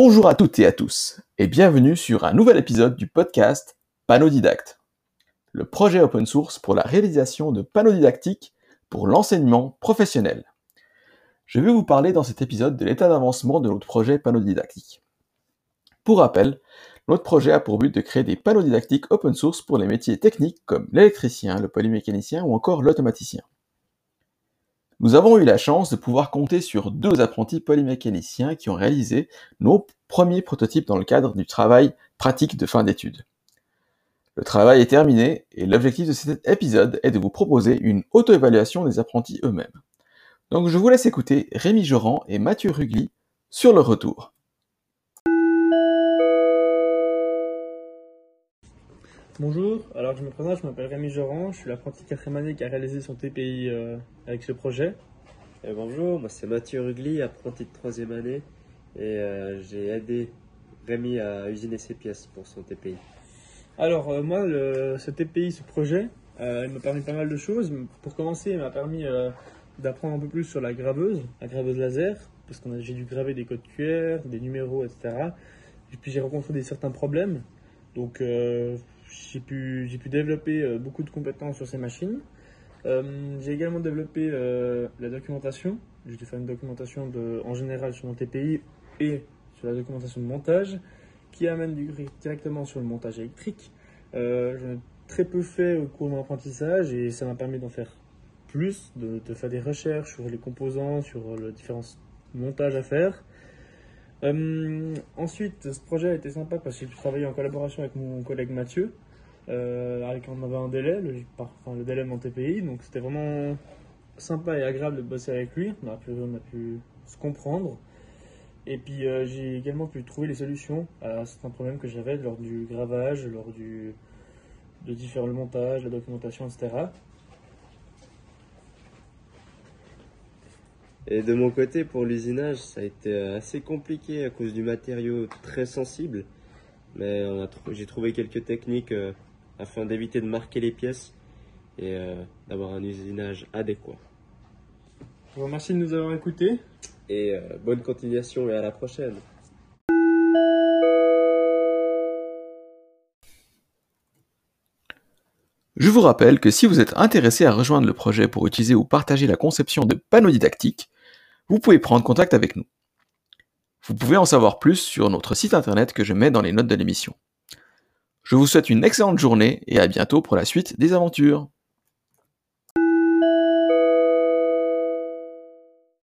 Bonjour à toutes et à tous, et bienvenue sur un nouvel épisode du podcast Panodidacte, le projet open source pour la réalisation de panneaux didactiques pour l'enseignement professionnel. Je vais vous parler dans cet épisode de l'état d'avancement de notre projet Panodidactique. Pour rappel, notre projet a pour but de créer des panneaux didactiques open source pour les métiers techniques comme l'électricien, le polymécanicien ou encore l'automaticien. Nous avons eu la chance de pouvoir compter sur deux apprentis polymécaniciens qui ont réalisé nos premiers prototypes dans le cadre du travail pratique de fin d'études. Le travail est terminé et l'objectif de cet épisode est de vous proposer une auto-évaluation des apprentis eux-mêmes. Donc je vous laisse écouter Rémi Joran et Mathieu Rugli sur le retour. Bonjour, alors je me présente, je m'appelle Rémi Joran, je suis l'apprenti quatrième année qui a réalisé son TPI euh, avec ce projet. Et bonjour, moi c'est Mathieu Rugli, apprenti de troisième année et euh, j'ai aidé Rémi à usiner ses pièces pour son TPI. Alors euh, moi, le, ce TPI, ce projet, il m'a permis pas mal de choses. Pour commencer, il m'a permis d'apprendre un peu plus sur la graveuse, la graveuse laser, parce que j'ai dû graver des codes QR, des numéros, etc. Et puis j'ai rencontré des certains problèmes. Donc j'ai pu, pu développer euh, beaucoup de compétences sur ces machines. Euh, j'ai également développé euh, la documentation. J'ai dû faire une documentation en général sur mon TPI et sur la documentation de montage qui amène directement sur le montage électrique. J'en ai très peu fait au cours de mon apprentissage et ça m'a permis d'en faire plus, de, faire des recherches sur les composants, sur les différents montages à faire. Ensuite, ce projet a été sympa parce que j'ai pu travailler en collaboration avec mon collègue Mathieu. Euh, avec on avait un délai, le, délai de mon TPI, donc c'était vraiment sympa et agréable de bosser avec lui. On a pu, on a pu se comprendre. Et puis euh, j'ai également pu trouver les solutions à certains problèmes que j'avais lors du gravage, lors du, de différents montages, la documentation, etc. Et de mon côté, pour l'usinage, ça a été assez compliqué à cause du matériau très sensible. Mais j'ai trouvé quelques techniques euh, afin d'éviter de marquer les pièces et euh, d'avoir un usinage adéquat. Je vous remercie de nous avoir écoutés. Et euh, bonne continuation et à la prochaine. Je vous rappelle que si vous êtes intéressé à rejoindre le projet pour utiliser ou partager la conception de panneaux didactiques, vous pouvez prendre contact avec nous. Vous pouvez en savoir plus sur notre site internet que je mets dans les notes de l'émission. Je vous souhaite une excellente journée et à bientôt pour la suite des aventures.